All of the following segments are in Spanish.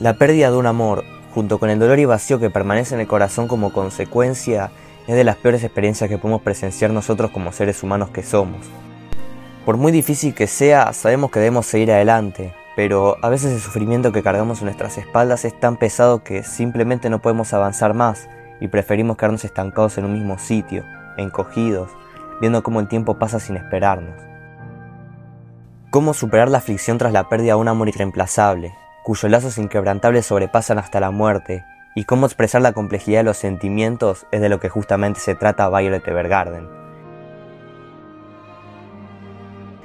La pérdida de un amor, junto con el dolor y vacío que permanece en el corazón como consecuencia, es de las peores experiencias que podemos presenciar nosotros como seres humanos que somos. Por muy difícil que sea, sabemos que debemos seguir adelante, pero a veces el sufrimiento que cargamos en nuestras espaldas es tan pesado que simplemente no podemos avanzar más y preferimos quedarnos estancados en un mismo sitio, encogidos, viendo cómo el tiempo pasa sin esperarnos. Cómo superar la aflicción tras la pérdida de un amor irreemplazable, cuyos lazos inquebrantables sobrepasan hasta la muerte, y cómo expresar la complejidad de los sentimientos es de lo que justamente se trata Violet Evergarden.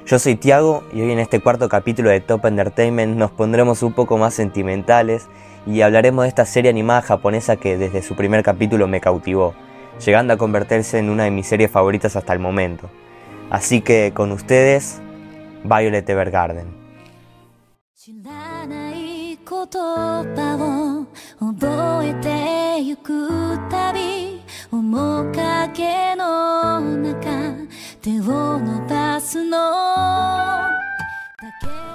Yo soy Tiago y hoy en este cuarto capítulo de Top Entertainment nos pondremos un poco más sentimentales y hablaremos de esta serie animada japonesa que desde su primer capítulo me cautivó, llegando a convertirse en una de mis series favoritas hasta el momento. Así que con ustedes, Violet Evergarden. 言葉を覚えてゆくたび面影の中手を伸ばすの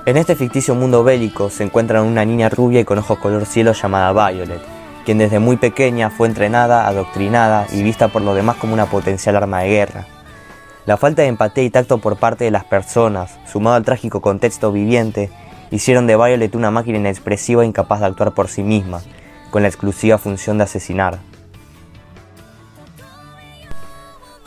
En este ficticio mundo bélico se encuentra una niña rubia y con ojos color cielo llamada Violet, quien desde muy pequeña fue entrenada, adoctrinada y vista por lo demás como una potencial arma de guerra. La falta de empatía y tacto por parte de las personas, sumado al trágico contexto viviente, hicieron de Violet una máquina inexpresiva incapaz de actuar por sí misma, con la exclusiva función de asesinar.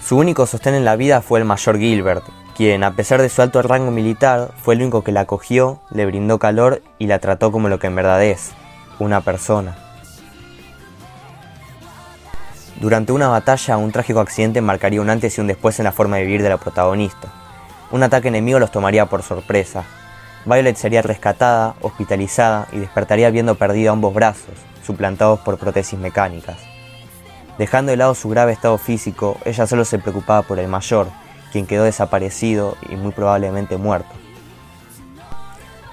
Su único sostén en la vida fue el mayor Gilbert, quien, a pesar de su alto rango militar, fue el único que la acogió, le brindó calor y la trató como lo que en verdad es, una persona. Durante una batalla, un trágico accidente marcaría un antes y un después en la forma de vivir de la protagonista. Un ataque enemigo los tomaría por sorpresa, Violet sería rescatada, hospitalizada y despertaría viendo perdido ambos brazos, suplantados por prótesis mecánicas. Dejando de lado su grave estado físico, ella solo se preocupaba por el mayor, quien quedó desaparecido y muy probablemente muerto.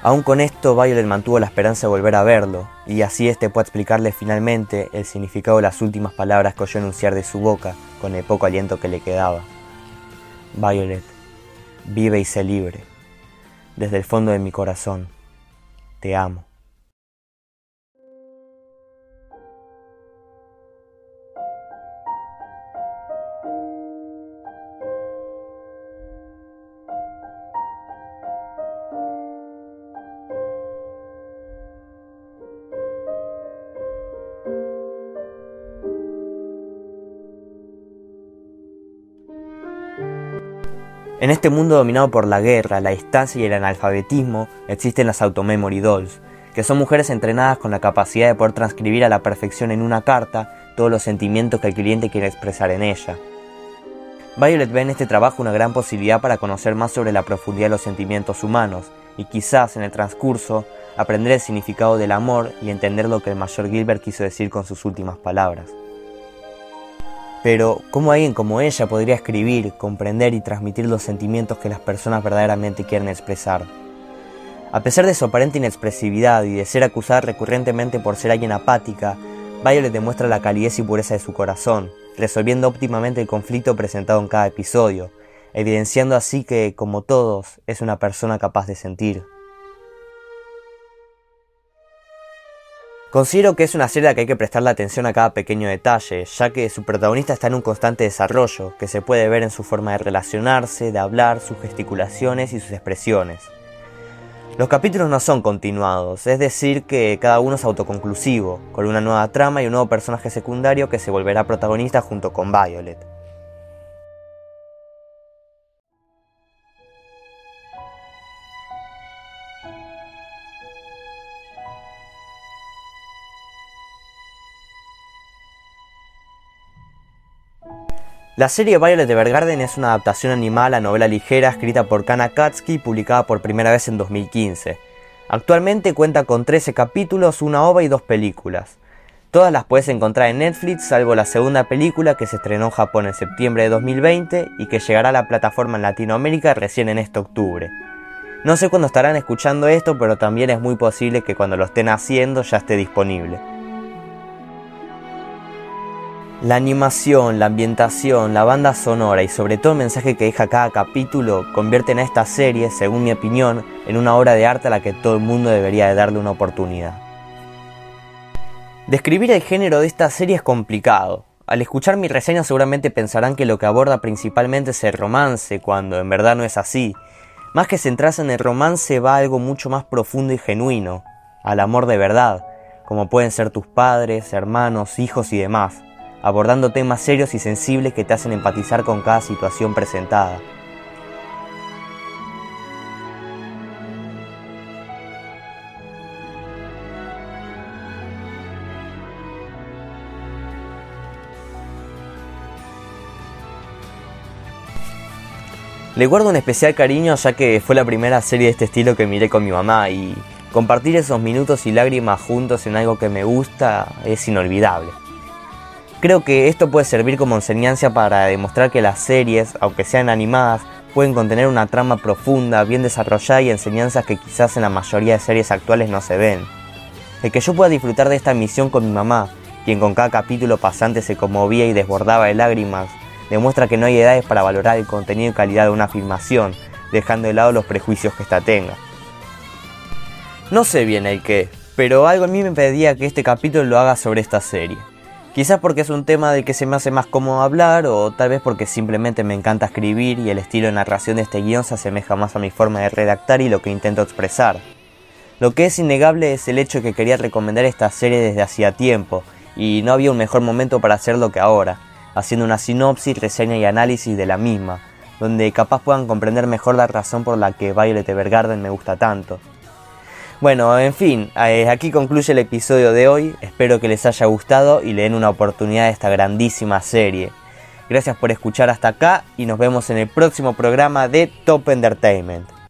Aún con esto, Violet mantuvo la esperanza de volver a verlo, y así este puede explicarle finalmente el significado de las últimas palabras que oyó enunciar de su boca con el poco aliento que le quedaba. Violet, vive y sé libre desde el fondo de mi corazón. Te amo. En este mundo dominado por la guerra, la distancia y el analfabetismo, existen las Automemory Dolls, que son mujeres entrenadas con la capacidad de poder transcribir a la perfección en una carta todos los sentimientos que el cliente quiere expresar en ella. Violet ve en este trabajo una gran posibilidad para conocer más sobre la profundidad de los sentimientos humanos y quizás en el transcurso aprender el significado del amor y entender lo que el mayor Gilbert quiso decir con sus últimas palabras. Pero, ¿cómo alguien como ella podría escribir, comprender y transmitir los sentimientos que las personas verdaderamente quieren expresar? A pesar de su aparente inexpresividad y de ser acusada recurrentemente por ser alguien apática, Violet demuestra la calidez y pureza de su corazón, resolviendo óptimamente el conflicto presentado en cada episodio, evidenciando así que, como todos, es una persona capaz de sentir. Considero que es una serie que hay que prestarle atención a cada pequeño detalle, ya que su protagonista está en un constante desarrollo, que se puede ver en su forma de relacionarse, de hablar, sus gesticulaciones y sus expresiones. Los capítulos no son continuados, es decir, que cada uno es autoconclusivo, con una nueva trama y un nuevo personaje secundario que se volverá protagonista junto con Violet. La serie Violet Evergarden es una adaptación animada a la novela ligera escrita por Kana Katsuki y publicada por primera vez en 2015. Actualmente cuenta con 13 capítulos, una ova y dos películas. Todas las puedes encontrar en Netflix, salvo la segunda película que se estrenó en Japón en septiembre de 2020 y que llegará a la plataforma en Latinoamérica recién en este octubre. No sé cuándo estarán escuchando esto, pero también es muy posible que cuando lo estén haciendo ya esté disponible. La animación, la ambientación, la banda sonora y sobre todo el mensaje que deja cada capítulo convierten a esta serie, según mi opinión, en una obra de arte a la que todo el mundo debería de darle una oportunidad. Describir el género de esta serie es complicado. Al escuchar mi reseña seguramente pensarán que lo que aborda principalmente es el romance, cuando en verdad no es así. Más que centrarse en el romance va algo mucho más profundo y genuino, al amor de verdad, como pueden ser tus padres, hermanos, hijos y demás, abordando temas serios y sensibles que te hacen empatizar con cada situación presentada. Le guardo un especial cariño ya que fue la primera serie de este estilo que miré con mi mamá y compartir esos minutos y lágrimas juntos en algo que me gusta es inolvidable. Creo que esto puede servir como enseñanza para demostrar que las series, aunque sean animadas, pueden contener una trama profunda, bien desarrollada y enseñanzas que quizás en la mayoría de series actuales no se ven. El que yo pueda disfrutar de esta misión con mi mamá, quien con cada capítulo pasante se conmovía y desbordaba de lágrimas, demuestra que no hay edades para valorar el contenido y calidad de una afirmación, dejando de lado los prejuicios que ésta tenga. No sé bien el qué, pero algo en mí me pedía que este capítulo lo haga sobre esta serie. Quizás porque es un tema del que se me hace más cómodo hablar, o tal vez porque simplemente me encanta escribir y el estilo de narración de este guion se asemeja más a mi forma de redactar y lo que intento expresar. Lo que es innegable es el hecho que quería recomendar esta serie desde hacía tiempo, y no había un mejor momento para hacerlo que ahora haciendo una sinopsis, reseña y análisis de la misma, donde capaz puedan comprender mejor la razón por la que Violet Evergarden me gusta tanto. Bueno, en fin, eh, aquí concluye el episodio de hoy, espero que les haya gustado y le den una oportunidad a esta grandísima serie. Gracias por escuchar hasta acá y nos vemos en el próximo programa de Top Entertainment.